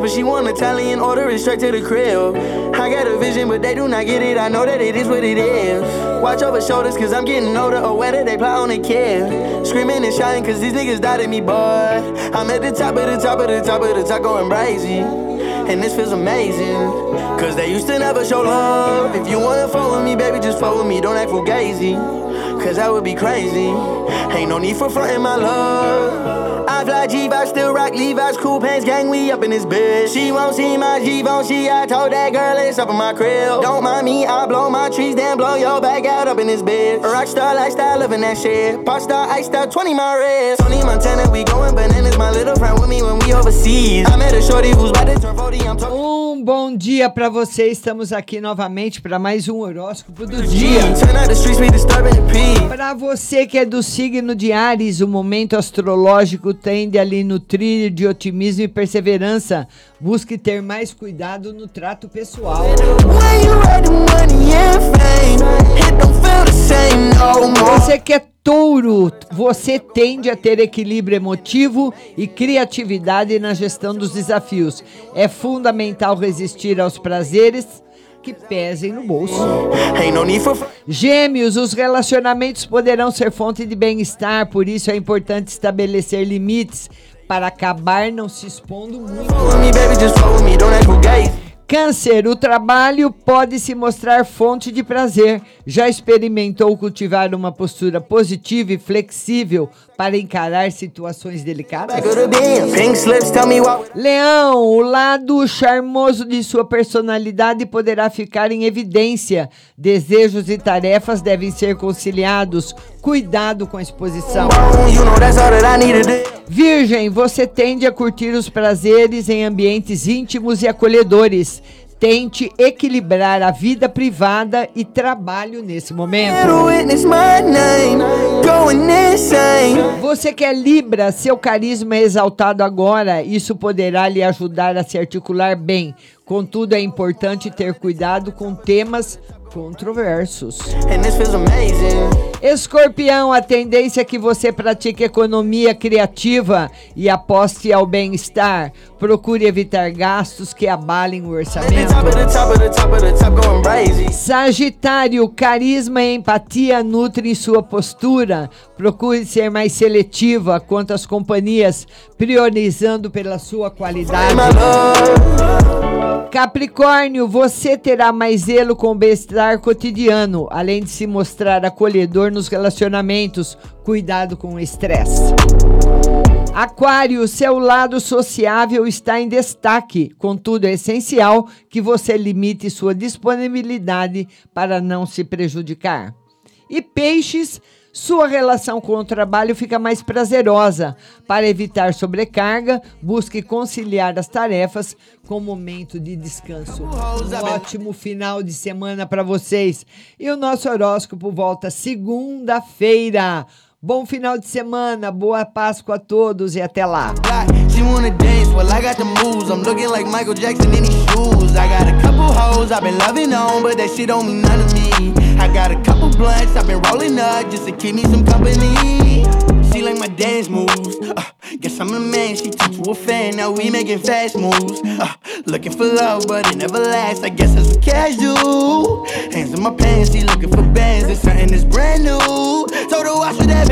but she want Italian, order it straight to the crib. I got a vision, but they do not get it. I know that it is what it is. Watch over shoulders, cause I'm getting older, or whether they plot on a kid. Screaming and shouting, cause these niggas died doubted me, boy. I'm at the top of the top of the top of the top going crazy. And this feels amazing. Cause they used to never show love. If you wanna follow me, baby, just follow me. Don't act fugazi. Cause that would be crazy. Ain't no need for fronting my love. I fly G-Vibe, still rock Levi's, cool pants, gang, we up in this bitch. She won't see my G-Bone, she, I told that girl it's up in my crib. Don't mind me, I blow my trees, then blow your back out up in this bitch. Rockstar lifestyle, living that shit. Star, iced out, 20 my wrist. Tony Montana, we going bananas, my little friend with me when we overseas. I met a shorty who's about to turn 40, I'm. Um bom dia pra você. Estamos aqui novamente para mais um horóscopo do dia. Para você que é do signo de Ares, o momento astrológico tende a lhe nutrir de otimismo e perseverança. Busque ter mais cuidado no trato pessoal. When Você que é touro, você tende a ter equilíbrio emotivo e criatividade na gestão dos desafios. É fundamental resistir aos prazeres que pesem no bolso. Gêmeos, os relacionamentos poderão ser fonte de bem-estar, por isso é importante estabelecer limites para acabar não se expondo muito. Câncer, o trabalho pode se mostrar fonte de prazer. Já experimentou cultivar uma postura positiva e flexível para encarar situações delicadas? Leão, o lado charmoso de sua personalidade poderá ficar em evidência. Desejos e tarefas devem ser conciliados. Cuidado com a exposição. Virgem, você tende a curtir os prazeres em ambientes íntimos e acolhedores. Tente equilibrar a vida privada e trabalho nesse momento. Você que é Libra, seu carisma é exaltado agora. Isso poderá lhe ajudar a se articular bem. Contudo, é importante ter cuidado com temas controversos. Escorpião, a tendência é que você pratique economia criativa e aposte ao bem-estar. Procure evitar gastos que abalem o orçamento. Sagitário, carisma e empatia nutrem sua postura. Procure ser mais seletiva quanto às companhias, priorizando pela sua qualidade. Capricórnio, você terá mais zelo com o bem-estar cotidiano, além de se mostrar acolhedor nos relacionamentos. Cuidado com o estresse. Aquário, seu lado sociável está em destaque. Contudo, é essencial que você limite sua disponibilidade para não se prejudicar. E peixes, sua relação com o trabalho fica mais prazerosa. Para evitar sobrecarga, busque conciliar as tarefas com momento de descanso. Um ótimo final de semana para vocês. E o nosso horóscopo volta segunda-feira. Bom final de semana, boa Páscoa a todos e até lá. She wanna dance, well I got the moves. I'm looking like Michael Jackson in shoes. I got a couple hoes I've been loving on, but that shit don't mean none to me. I got a couple blunts I've been rolling up just to keep me some company. She like my dance moves. Uh, guess I'm a man, she turned to a fan. Now we making fast moves. Uh, looking for love, but it never lasts. I guess cash do. Hands in my pants, she looking for bands. It's something that's brand new. Told her with that band.